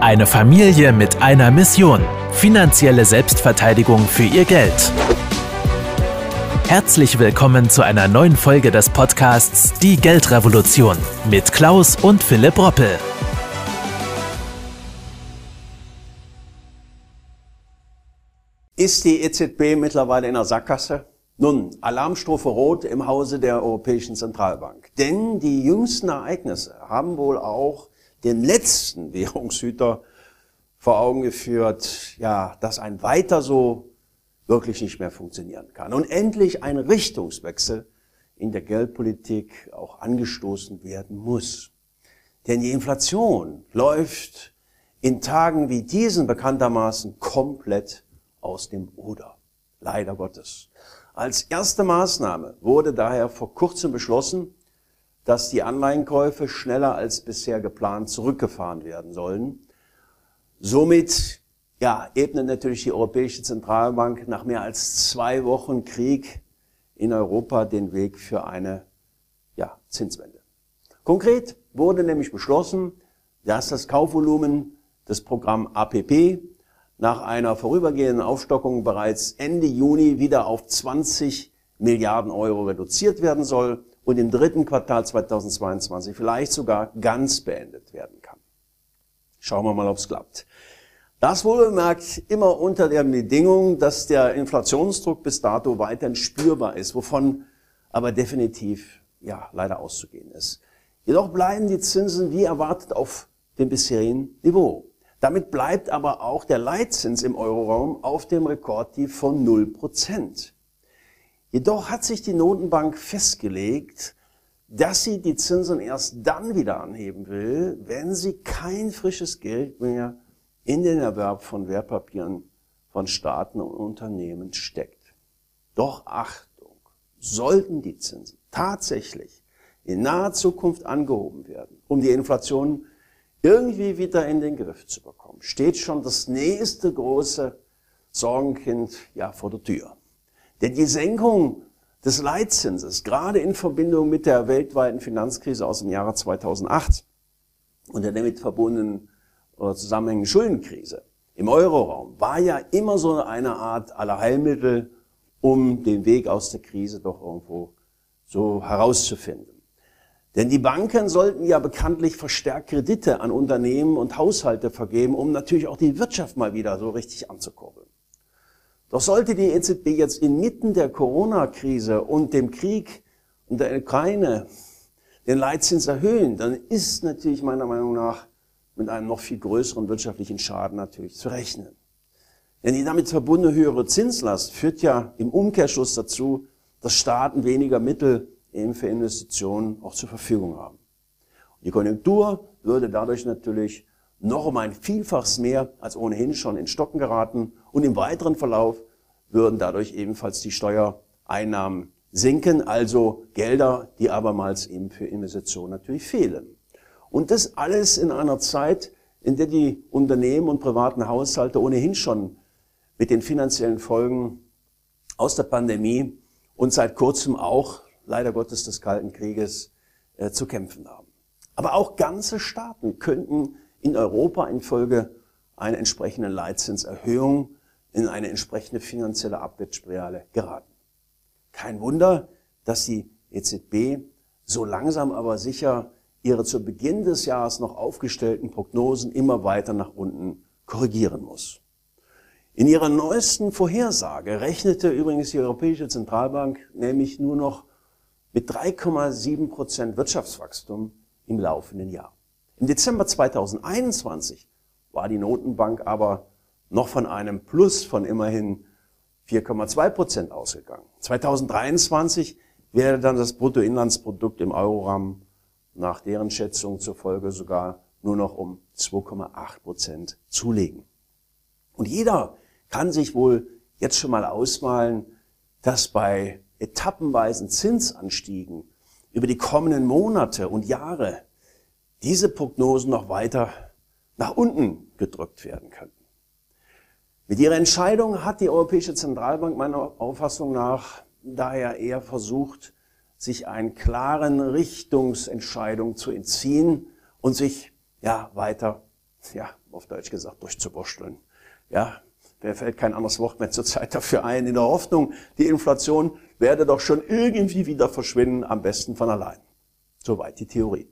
Eine Familie mit einer Mission. Finanzielle Selbstverteidigung für ihr Geld. Herzlich willkommen zu einer neuen Folge des Podcasts Die Geldrevolution mit Klaus und Philipp Roppel. Ist die EZB mittlerweile in der Sackgasse? Nun, Alarmstufe Rot im Hause der Europäischen Zentralbank. Denn die jüngsten Ereignisse haben wohl auch dem letzten Währungshüter vor Augen geführt, ja, dass ein weiter so wirklich nicht mehr funktionieren kann. Und endlich ein Richtungswechsel in der Geldpolitik auch angestoßen werden muss. Denn die Inflation läuft in Tagen wie diesen bekanntermaßen komplett aus dem Ruder. Leider Gottes. Als erste Maßnahme wurde daher vor kurzem beschlossen, dass die Anleihenkäufe schneller als bisher geplant zurückgefahren werden sollen. Somit ja, ebnet natürlich die Europäische Zentralbank nach mehr als zwei Wochen Krieg in Europa den Weg für eine ja, Zinswende. Konkret wurde nämlich beschlossen, dass das Kaufvolumen des Programm APP nach einer vorübergehenden Aufstockung bereits Ende Juni wieder auf 20 Milliarden Euro reduziert werden soll und im dritten Quartal 2022 vielleicht sogar ganz beendet werden kann. Schauen wir mal, ob es klappt. Das wohlbemerkt immer unter der Bedingung, dass der Inflationsdruck bis dato weiterhin spürbar ist, wovon aber definitiv ja leider auszugehen ist. Jedoch bleiben die Zinsen wie erwartet auf dem bisherigen Niveau. Damit bleibt aber auch der Leitzins im Euroraum auf dem Rekordtief von 0%. Jedoch hat sich die Notenbank festgelegt, dass sie die Zinsen erst dann wieder anheben will, wenn sie kein frisches Geld mehr in den Erwerb von Wertpapieren von Staaten und Unternehmen steckt. Doch Achtung, sollten die Zinsen tatsächlich in naher Zukunft angehoben werden, um die Inflation irgendwie wieder in den Griff zu bekommen, steht schon das nächste große Sorgenkind ja vor der Tür. Denn die Senkung des Leitzinses, gerade in Verbindung mit der weltweiten Finanzkrise aus dem Jahre 2008 und der damit verbundenen oder zusammenhängenden Schuldenkrise im Euroraum, war ja immer so eine Art Allerheilmittel, um den Weg aus der Krise doch irgendwo so herauszufinden. Denn die Banken sollten ja bekanntlich verstärkt Kredite an Unternehmen und Haushalte vergeben, um natürlich auch die Wirtschaft mal wieder so richtig anzukurbeln. Doch sollte die EZB jetzt inmitten der Corona-Krise und dem Krieg in der Ukraine den Leitzins erhöhen, dann ist natürlich meiner Meinung nach mit einem noch viel größeren wirtschaftlichen Schaden natürlich zu rechnen. Denn die damit verbundene höhere Zinslast führt ja im Umkehrschluss dazu, dass Staaten weniger Mittel eben für Investitionen auch zur Verfügung haben. Die Konjunktur würde dadurch natürlich noch um ein Vielfaches mehr als ohnehin schon in Stocken geraten und im weiteren Verlauf würden dadurch ebenfalls die Steuereinnahmen sinken, also Gelder, die abermals eben für Investitionen natürlich fehlen. Und das alles in einer Zeit, in der die Unternehmen und privaten Haushalte ohnehin schon mit den finanziellen Folgen aus der Pandemie und seit kurzem auch, leider Gottes, des Kalten Krieges äh, zu kämpfen haben. Aber auch ganze Staaten könnten in Europa infolge einer entsprechenden Leitzinserhöhung in eine entsprechende finanzielle Abwärtsspirale geraten. Kein Wunder, dass die EZB so langsam aber sicher ihre zu Beginn des Jahres noch aufgestellten Prognosen immer weiter nach unten korrigieren muss. In ihrer neuesten Vorhersage rechnete übrigens die Europäische Zentralbank nämlich nur noch mit 3,7 Prozent Wirtschaftswachstum im laufenden Jahr. Im Dezember 2021 war die Notenbank aber noch von einem Plus von immerhin 4,2 Prozent ausgegangen. 2023 wäre dann das Bruttoinlandsprodukt im Euroraum nach deren Schätzung zur Folge sogar nur noch um 2,8 Prozent zulegen. Und jeder kann sich wohl jetzt schon mal ausmalen, dass bei etappenweisen Zinsanstiegen über die kommenden Monate und Jahre diese Prognosen noch weiter nach unten gedrückt werden könnten. Mit ihrer Entscheidung hat die Europäische Zentralbank meiner Auffassung nach daher eher versucht, sich einen klaren Richtungsentscheidung zu entziehen und sich ja weiter ja, auf Deutsch gesagt, durchzuwursteln. Ja, mir fällt kein anderes Wort mehr zurzeit dafür ein, in der Hoffnung, die Inflation werde doch schon irgendwie wieder verschwinden, am besten von allein. Soweit die Theorie.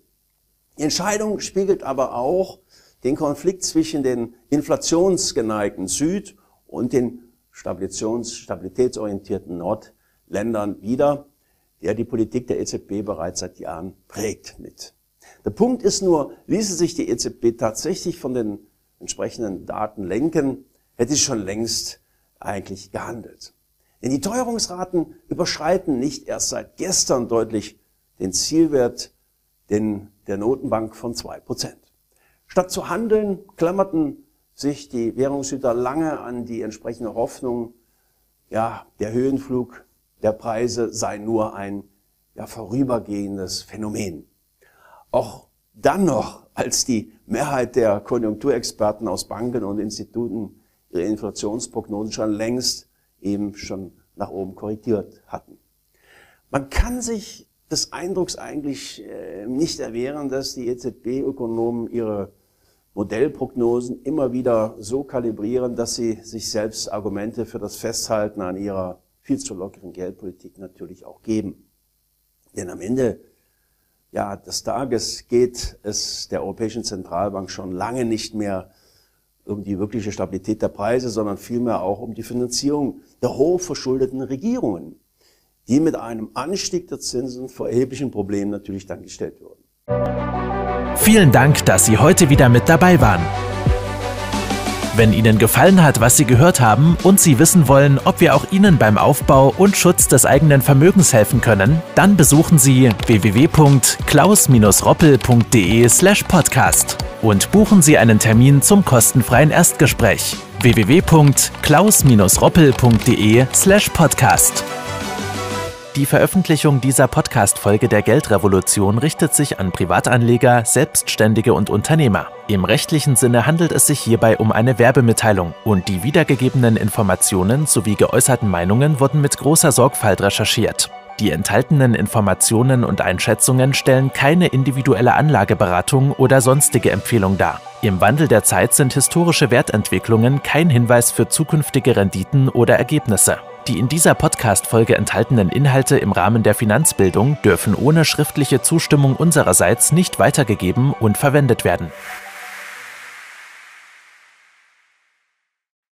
Die Entscheidung spiegelt aber auch den Konflikt zwischen den inflationsgeneigten Süd- und den Stabilitäts stabilitätsorientierten Nordländern wider, der die Politik der EZB bereits seit Jahren prägt mit. Der Punkt ist nur, ließe sich die EZB tatsächlich von den entsprechenden Daten lenken, hätte sie schon längst eigentlich gehandelt. Denn die Teuerungsraten überschreiten nicht erst seit gestern deutlich den Zielwert den, der Notenbank von zwei Prozent. Statt zu handeln, klammerten sich die Währungshüter lange an die entsprechende Hoffnung, ja, der Höhenflug der Preise sei nur ein ja, vorübergehendes Phänomen. Auch dann noch, als die Mehrheit der Konjunkturexperten aus Banken und Instituten ihre Inflationsprognosen schon längst eben schon nach oben korrigiert hatten. Man kann sich des Eindrucks eigentlich äh, nicht erwehren, dass die EZB-Ökonomen ihre Modellprognosen immer wieder so kalibrieren, dass sie sich selbst Argumente für das Festhalten an ihrer viel zu lockeren Geldpolitik natürlich auch geben. Denn am Ende ja, des Tages geht es der Europäischen Zentralbank schon lange nicht mehr um die wirkliche Stabilität der Preise, sondern vielmehr auch um die Finanzierung der hochverschuldeten Regierungen, die mit einem Anstieg der Zinsen vor erheblichen Problemen natürlich dann gestellt würden. Vielen Dank, dass Sie heute wieder mit dabei waren. Wenn Ihnen gefallen hat, was Sie gehört haben und Sie wissen wollen, ob wir auch Ihnen beim Aufbau und Schutz des eigenen Vermögens helfen können, dann besuchen Sie www.klaus-roppel.de/podcast und buchen Sie einen Termin zum kostenfreien Erstgespräch www.klaus-roppel.de/podcast. Die Veröffentlichung dieser Podcast-Folge der Geldrevolution richtet sich an Privatanleger, Selbstständige und Unternehmer. Im rechtlichen Sinne handelt es sich hierbei um eine Werbemitteilung und die wiedergegebenen Informationen sowie geäußerten Meinungen wurden mit großer Sorgfalt recherchiert. Die enthaltenen Informationen und Einschätzungen stellen keine individuelle Anlageberatung oder sonstige Empfehlung dar. Im Wandel der Zeit sind historische Wertentwicklungen kein Hinweis für zukünftige Renditen oder Ergebnisse. Die in dieser Podcast-Folge enthaltenen Inhalte im Rahmen der Finanzbildung dürfen ohne schriftliche Zustimmung unsererseits nicht weitergegeben und verwendet werden.